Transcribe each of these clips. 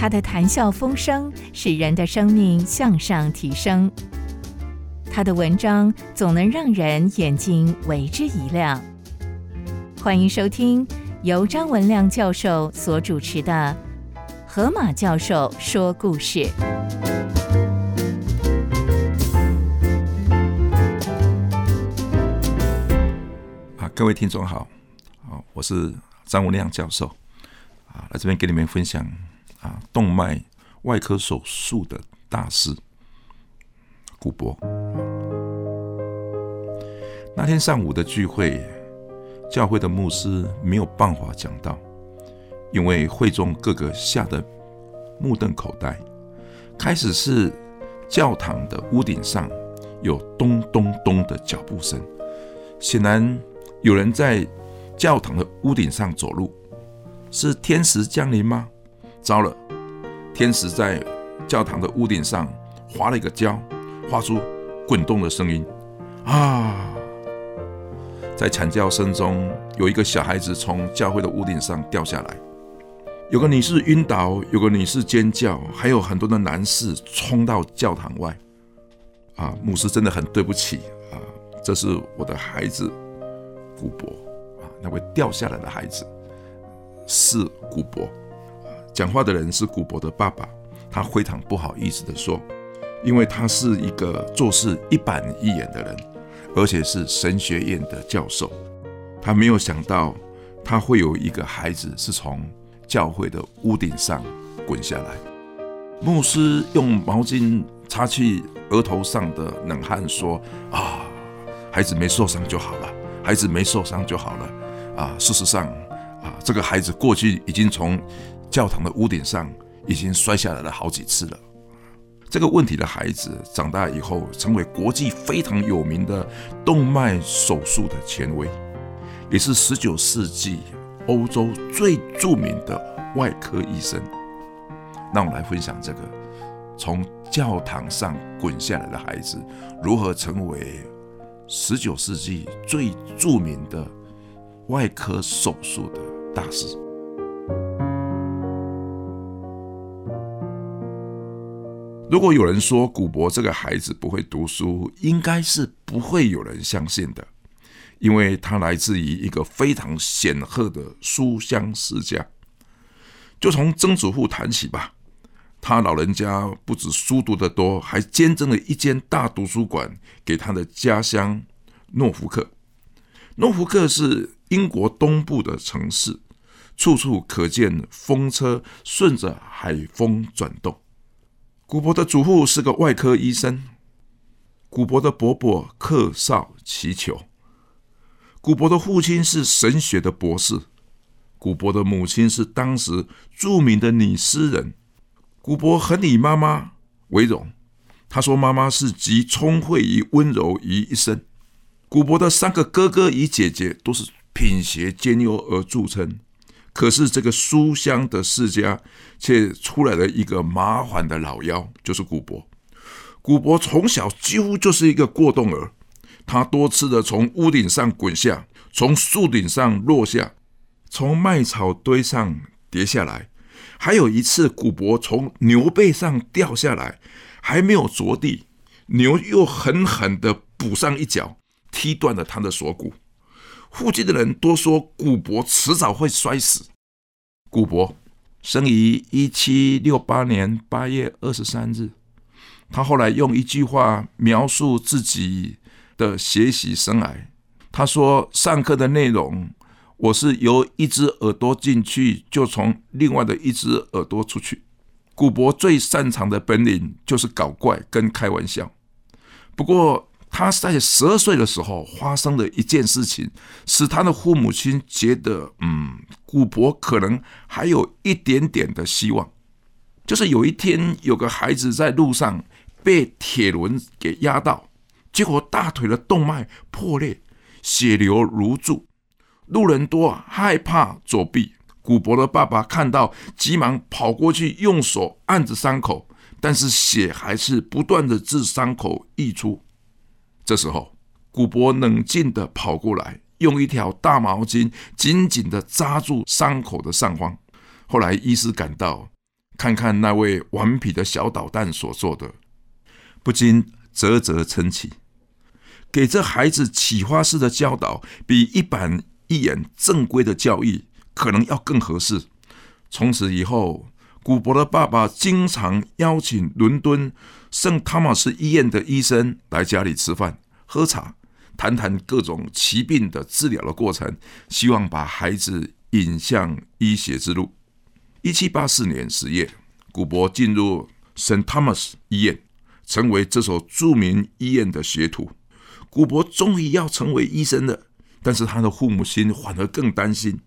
他的谈笑风生使人的生命向上提升，他的文章总能让人眼睛为之一亮。欢迎收听由张文亮教授所主持的《河马教授说故事》。啊，各位听众好，好，我是张文亮教授，啊，来这边给你们分享啊，动脉外科手术的大师古博。那天上午的聚会。教会的牧师没有办法讲到，因为会中各个吓得目瞪口呆。开始是教堂的屋顶上有咚咚咚的脚步声，显然有人在教堂的屋顶上走路。是天使降临吗？糟了，天使在教堂的屋顶上划了一个胶，发出滚动的声音。啊！在惨叫声中，有一个小孩子从教会的屋顶上掉下来，有个女士晕倒，有个女士尖叫，还有很多的男士冲到教堂外。啊，牧师真的很对不起啊，这是我的孩子古博啊，那位掉下来的孩子是古博。讲话的人是古伯的爸爸，他非常不好意思的说，因为他是一个做事一板一眼的人。而且是神学院的教授，他没有想到他会有一个孩子是从教会的屋顶上滚下来。牧师用毛巾擦去额头上的冷汗，说：“啊，孩子没受伤就好了，孩子没受伤就好了。啊，事实上，啊，这个孩子过去已经从教堂的屋顶上已经摔下来了好几次了。”这个问题的孩子长大以后，成为国际非常有名的动脉手术的权威，也是十九世纪欧洲最著名的外科医生。让我们来分享这个从教堂上滚下来的孩子，如何成为十九世纪最著名的外科手术的大师。如果有人说古博这个孩子不会读书，应该是不会有人相信的，因为他来自于一个非常显赫的书香世家。就从曾祖父谈起吧，他老人家不止书读得多，还捐赠了一间大图书馆给他的家乡诺福克。诺福克是英国东部的城市，处处可见风车顺着海风转动。古博的祖父是个外科医生，古博的伯伯克绍祈求，古博的父亲是神学的博士，古博的母亲是当时著名的女诗人。古博很以妈妈为荣，他说妈妈是集聪慧与温柔于一身。古博的三个哥哥与姐姐都是品学兼优而著称。可是这个书香的世家，却出来了一个麻烦的老妖，就是古博。古博从小几乎就是一个过动儿，他多次的从屋顶上滚下，从树顶上落下，从麦草堆上跌下来。还有一次，古博从牛背上掉下来，还没有着地，牛又狠狠的补上一脚，踢断了他的锁骨。附近的人都说古博迟早会摔死。古博生于一七六八年八月二十三日。他后来用一句话描述自己的学习生涯。他说：“上课的内容，我是由一只耳朵进去，就从另外的一只耳朵出去。”古博最擅长的本领就是搞怪跟开玩笑。不过，他在十二岁的时候发生的一件事情，使他的父母亲觉得，嗯，古博可能还有一点点的希望。就是有一天，有个孩子在路上被铁轮给压到，结果大腿的动脉破裂，血流如注，路人多害怕躲避。古博的爸爸看到，急忙跑过去，用手按着伤口，但是血还是不断的自伤口溢出。这时候，古博冷静的跑过来，用一条大毛巾紧紧的扎住伤口的上方。后来，医师赶到，看看那位顽皮的小捣蛋所做的，不禁啧啧称奇。给这孩子启发式的教导，比一板一眼正规的教育可能要更合适。从此以后，古博的爸爸经常邀请伦敦圣汤马斯医院的医生来家里吃饭、喝茶，谈谈各种疾病的治疗的过程，希望把孩子引向医学之路。一七八四年十月，古博进入圣汤马斯医院，成为这所著名医院的学徒。古博终于要成为医生了，但是他的父母心反而更担心，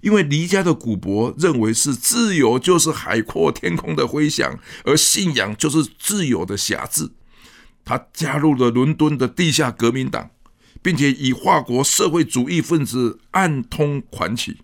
因为离家的古伯认为是自由就是海阔天空的飞翔，而信仰就是自由的辖制。他加入了伦敦的地下革命党，并且以法国社会主义分子暗通款曲，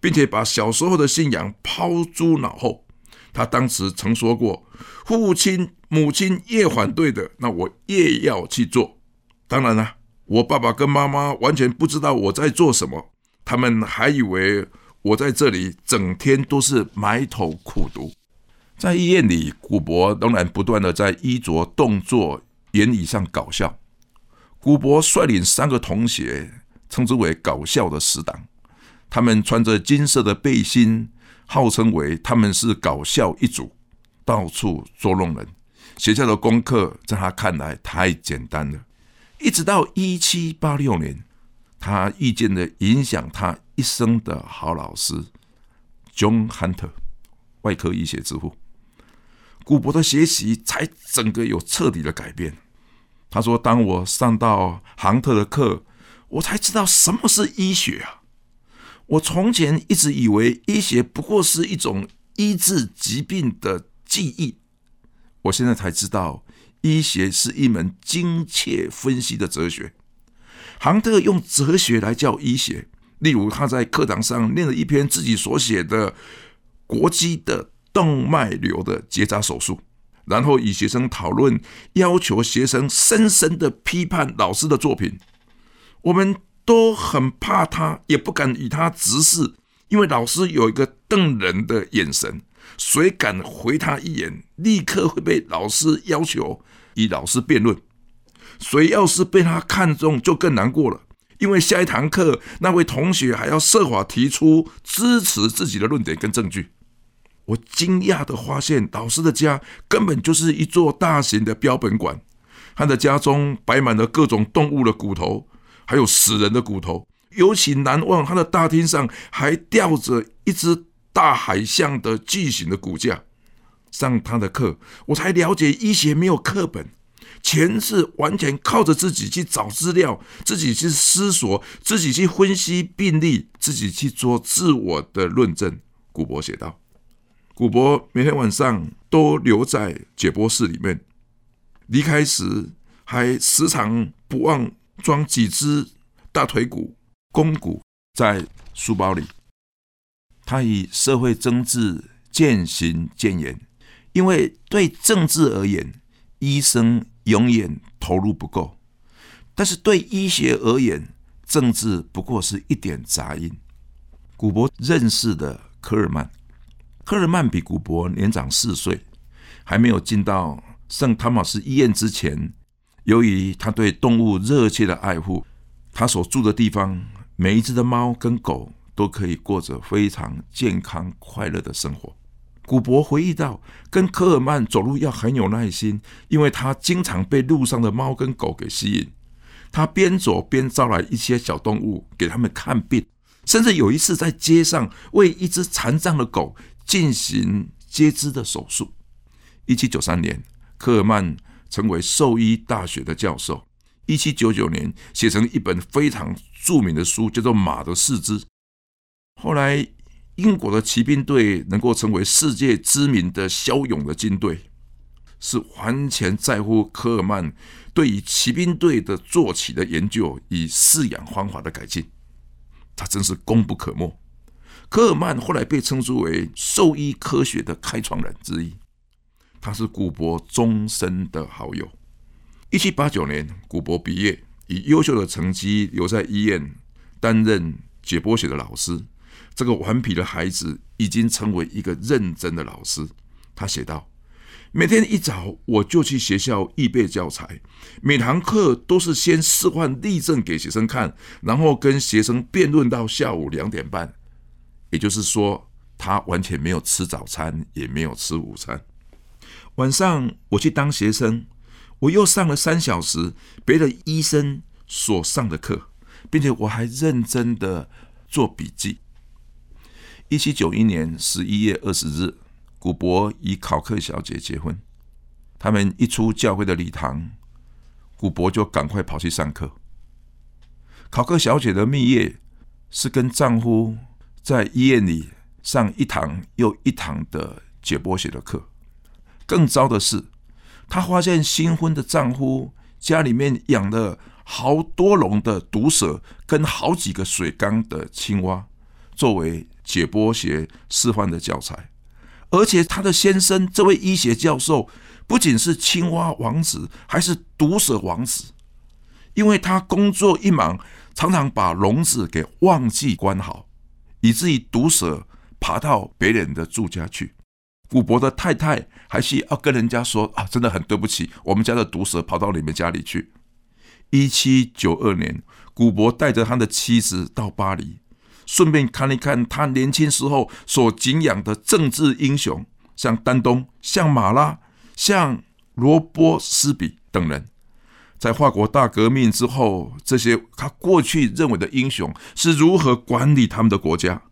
并且把小时候的信仰抛诸脑后。他当时曾说过：“父亲、母亲越反对的，那我越要去做。”当然了，我爸爸跟妈妈完全不知道我在做什么，他们还以为我在这里整天都是埋头苦读。在医院里，古博仍然不断的在衣着、动作、言语上搞笑。古博率领三个同学，称之为“搞笑的死党”，他们穿着金色的背心，号称为他们是搞笑一族，到处捉弄人。学校的功课在他看来太简单了。一直到一七八六年，他遇见了影响他一生的好老师 John Hunter，外科医学之父。古博的学习才整个有彻底的改变。他说：“当我上到杭特的课，我才知道什么是医学啊！我从前一直以为医学不过是一种医治疾病的技艺，我现在才知道。”医学是一门精确分析的哲学。杭特用哲学来教医学，例如他在课堂上念了一篇自己所写的国际的动脉瘤的结扎手术，然后与学生讨论，要求学生深深的批判老师的作品。我们都很怕他，也不敢与他直视，因为老师有一个瞪人的眼神。谁敢回他一眼，立刻会被老师要求与老师辩论。谁要是被他看中，就更难过了，因为下一堂课那位同学还要设法提出支持自己的论点跟证据。我惊讶的发现，老师的家根本就是一座大型的标本馆，他的家中摆满了各种动物的骨头，还有死人的骨头。尤其难忘，他的大厅上还吊着一只。大海象的巨型的骨架，上他的课，我才了解医学没有课本，全是完全靠着自己去找资料，自己去思索，自己去分析病例，自己去做自我的论证。古博写道：“古博每天晚上都留在解剖室里面，离开时还时常不忘装几只大腿骨、肱骨在书包里。”他以社会政治渐行渐远，因为对政治而言，医生永远投入不够；但是对医学而言，政治不过是一点杂音。古博认识的科尔曼，科尔曼比古博年长四岁，还没有进到圣汤马斯医院之前，由于他对动物热切的爱护，他所住的地方每一只的猫跟狗。都可以过着非常健康快乐的生活。古博回忆到，跟科尔曼走路要很有耐心，因为他经常被路上的猫跟狗给吸引。他边走边招来一些小动物给他们看病，甚至有一次在街上为一只残障的狗进行截肢的手术。一七九三年，科尔曼成为兽医大学的教授。一七九九年，写成一本非常著名的书，叫做《马的四肢》。后来，英国的骑兵队能够成为世界知名的骁勇的军队，是完全在乎科尔曼对于骑兵队的坐骑的研究与饲养方法的改进。他真是功不可没。科尔曼后来被称之为兽医科学的开创人之一。他是古博终身的好友。一七八九年，古博毕业，以优秀的成绩留在医院担任解剖学的老师。这个顽皮的孩子已经成为一个认真的老师，他写道：“每天一早我就去学校预备教材，每堂课都是先示范例证给学生看，然后跟学生辩论到下午两点半。也就是说，他完全没有吃早餐，也没有吃午餐。晚上我去当学生，我又上了三小时别的医生所上的课，并且我还认真的做笔记。”一七九一年十一月二十日，古博与考克小姐结婚。他们一出教会的礼堂，古博就赶快跑去上课。考克小姐的蜜月是跟丈夫在医院里上一堂又一堂的解剖学的课。更糟的是，她发现新婚的丈夫家里面养了好多笼的毒蛇，跟好几个水缸的青蛙，作为。解剖学示范的教材，而且他的先生这位医学教授不仅是青蛙王子，还是毒蛇王子，因为他工作一忙，常常把笼子给忘记关好，以至于毒蛇爬到别人的住家去。古博的太太还是要跟人家说啊，真的很对不起，我们家的毒蛇跑到你们家里去。一七九二年，古博带着他的妻子到巴黎。顺便看一看他年轻时候所敬仰的政治英雄，像丹东、像马拉、像罗波斯比等人，在法国大革命之后，这些他过去认为的英雄是如何管理他们的国家。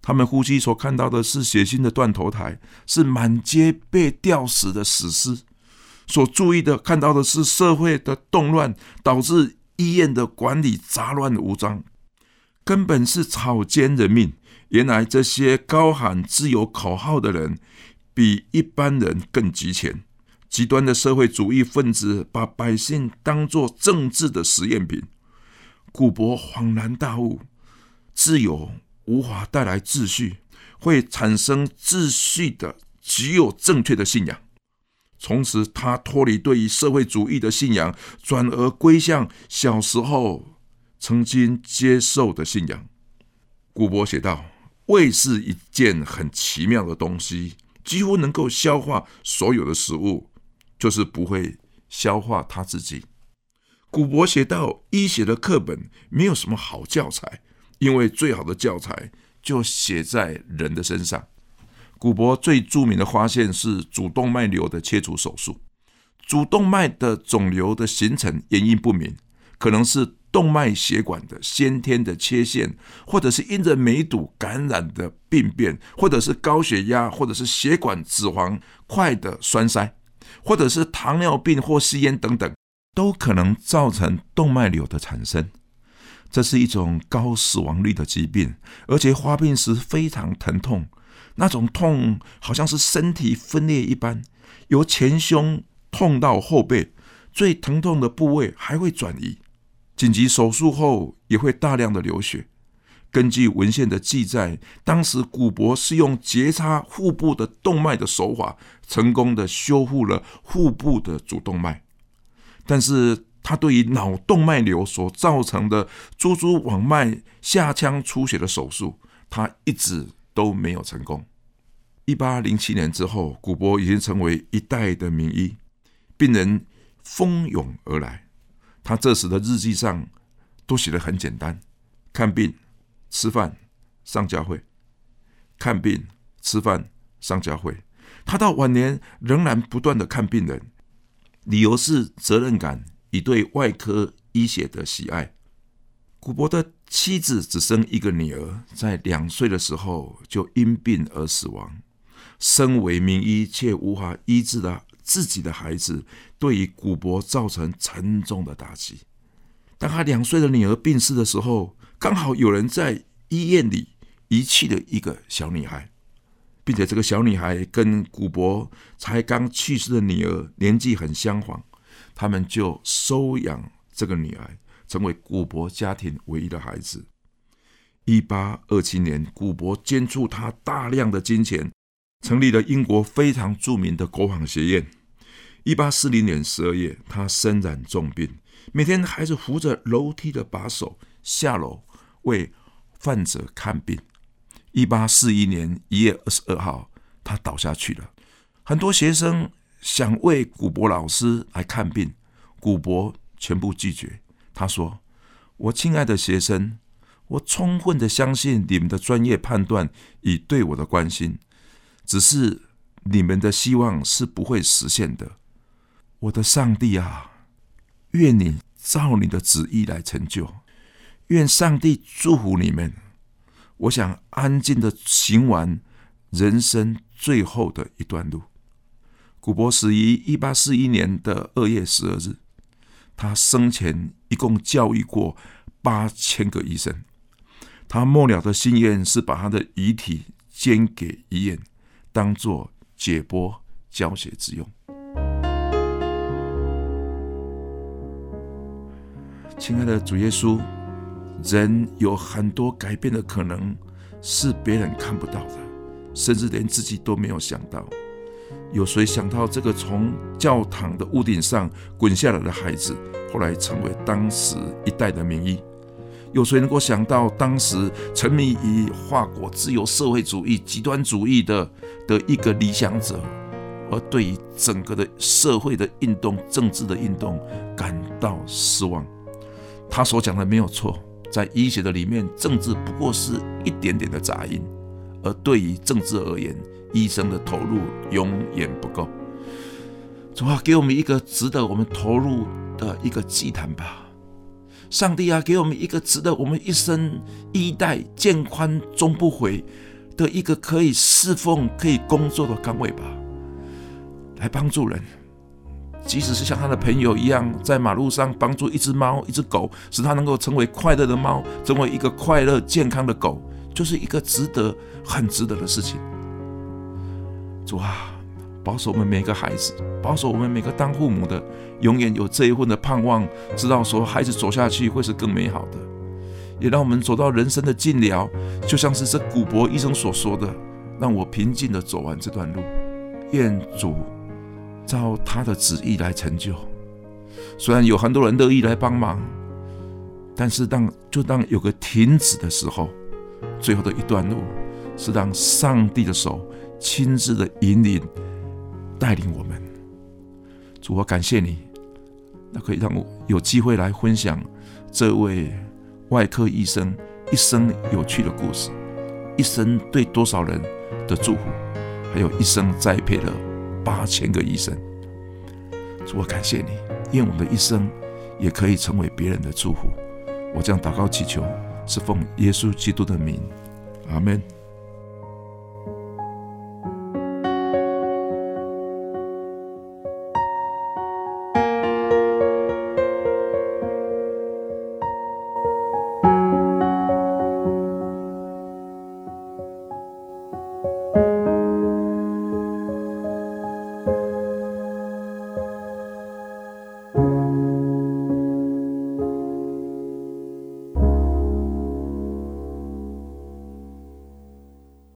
他们呼吸所看到的是血腥的断头台，是满街被吊死的死尸；所注意的看到的是社会的动乱，导致医院的管理杂乱无章。根本是草菅人命。原来这些高喊自由口号的人，比一般人更极前。极端的社会主义分子把百姓当作政治的实验品。古博恍然大悟：自由无法带来秩序，会产生秩序的只有正确的信仰。从此，他脱离对于社会主义的信仰，转而归向小时候。曾经接受的信仰，古博写道：“胃是一件很奇妙的东西，几乎能够消化所有的食物，就是不会消化它自己。”古博写道：“医学的课本没有什么好教材，因为最好的教材就写在人的身上。”古博最著名的发现是主动脉瘤的切除手术。主动脉的肿瘤的形成原因不明，可能是。动脉血管的先天的缺陷，或者是因着梅毒感染的病变，或者是高血压，或者是血管脂肪块的栓塞，或者是糖尿病或吸烟等等，都可能造成动脉瘤的产生。这是一种高死亡率的疾病，而且发病时非常疼痛，那种痛好像是身体分裂一般，由前胸痛到后背，最疼痛的部位还会转移。紧急手术后也会大量的流血。根据文献的记载，当时古博是用截插腹部的动脉的手法，成功的修复了腹部的主动脉。但是他对于脑动脉瘤所造成的蛛蛛网脉下腔出血的手术，他一直都没有成功。一八零七年之后，古博已经成为一代的名医，病人蜂拥而来。他这时的日记上都写的很简单：看病、吃饭、上教会；看病、吃饭、上教会。他到晚年仍然不断的看病人，理由是责任感与对外科医学的喜爱。古伯的妻子只生一个女儿，在两岁的时候就因病而死亡。身为名医却无法医治的。自己的孩子对于古博造成沉重的打击。当他两岁的女儿病逝的时候，刚好有人在医院里遗弃了一个小女孩，并且这个小女孩跟古博才刚去世的女儿年纪很相仿，他们就收养这个女儿，成为古博家庭唯一的孩子。一八二七年，古博捐助他大量的金钱。成立了英国非常著名的国防学院。一八四零年十二月，他身染重病，每天还是扶着楼梯的把手下楼为患者看病。一八四一年一月二十二号，他倒下去了。很多学生想为古博老师来看病，古博全部拒绝。他说：“我亲爱的学生，我充分的相信你们的专业判断与对我的关心，只是你们的希望是不会实现的。我的上帝啊，愿你照你的旨意来成就，愿上帝祝福你们。我想安静的行完人生最后的一段路。”古博死于一八四一年的二月十二日。他生前一共教育过八千个医生。他末了的心愿是把他的遗体捐给医院，当做解剖教学之用。亲爱的主耶稣，人有很多改变的可能，是别人看不到的，甚至连自己都没有想到。有谁想到这个从教堂的屋顶上滚下来的孩子，后来成为当时一代的名医？有谁能够想到当时沉迷于法国自由社会主义极端主义的的一个理想者，而对于整个的社会的运动、政治的运动感到失望？他所讲的没有错，在医学的里面，政治不过是一点点的杂音，而对于政治而言，医生的投入永远不够，主啊，给我们一个值得我们投入的一个祭坛吧！上帝啊，给我们一个值得我们一生衣带渐宽终不悔的一个可以侍奉、可以工作的岗位吧，来帮助人。即使是像他的朋友一样，在马路上帮助一只猫、一只狗，使它能够成为快乐的猫，成为一个快乐健康的狗，就是一个值得、很值得的事情。主啊，保守我们每个孩子，保守我们每个当父母的，永远有这一份的盼望，知道说孩子走下去会是更美好的，也让我们走到人生的尽了，就像是这古博医生所说的，让我平静的走完这段路。愿主照他的旨意来成就。虽然有很多人乐意来帮忙，但是当就当有个停止的时候，最后的一段路是让上帝的手。亲自的引领、带领我们，主，我感谢你，那可以让我有机会来分享这位外科医生一生有趣的故事，一生对多少人的祝福，还有一生栽培了八千个医生。主，我感谢你，愿我们的一生也可以成为别人的祝福。我将祷告祈求，是奉耶稣基督的名，阿门。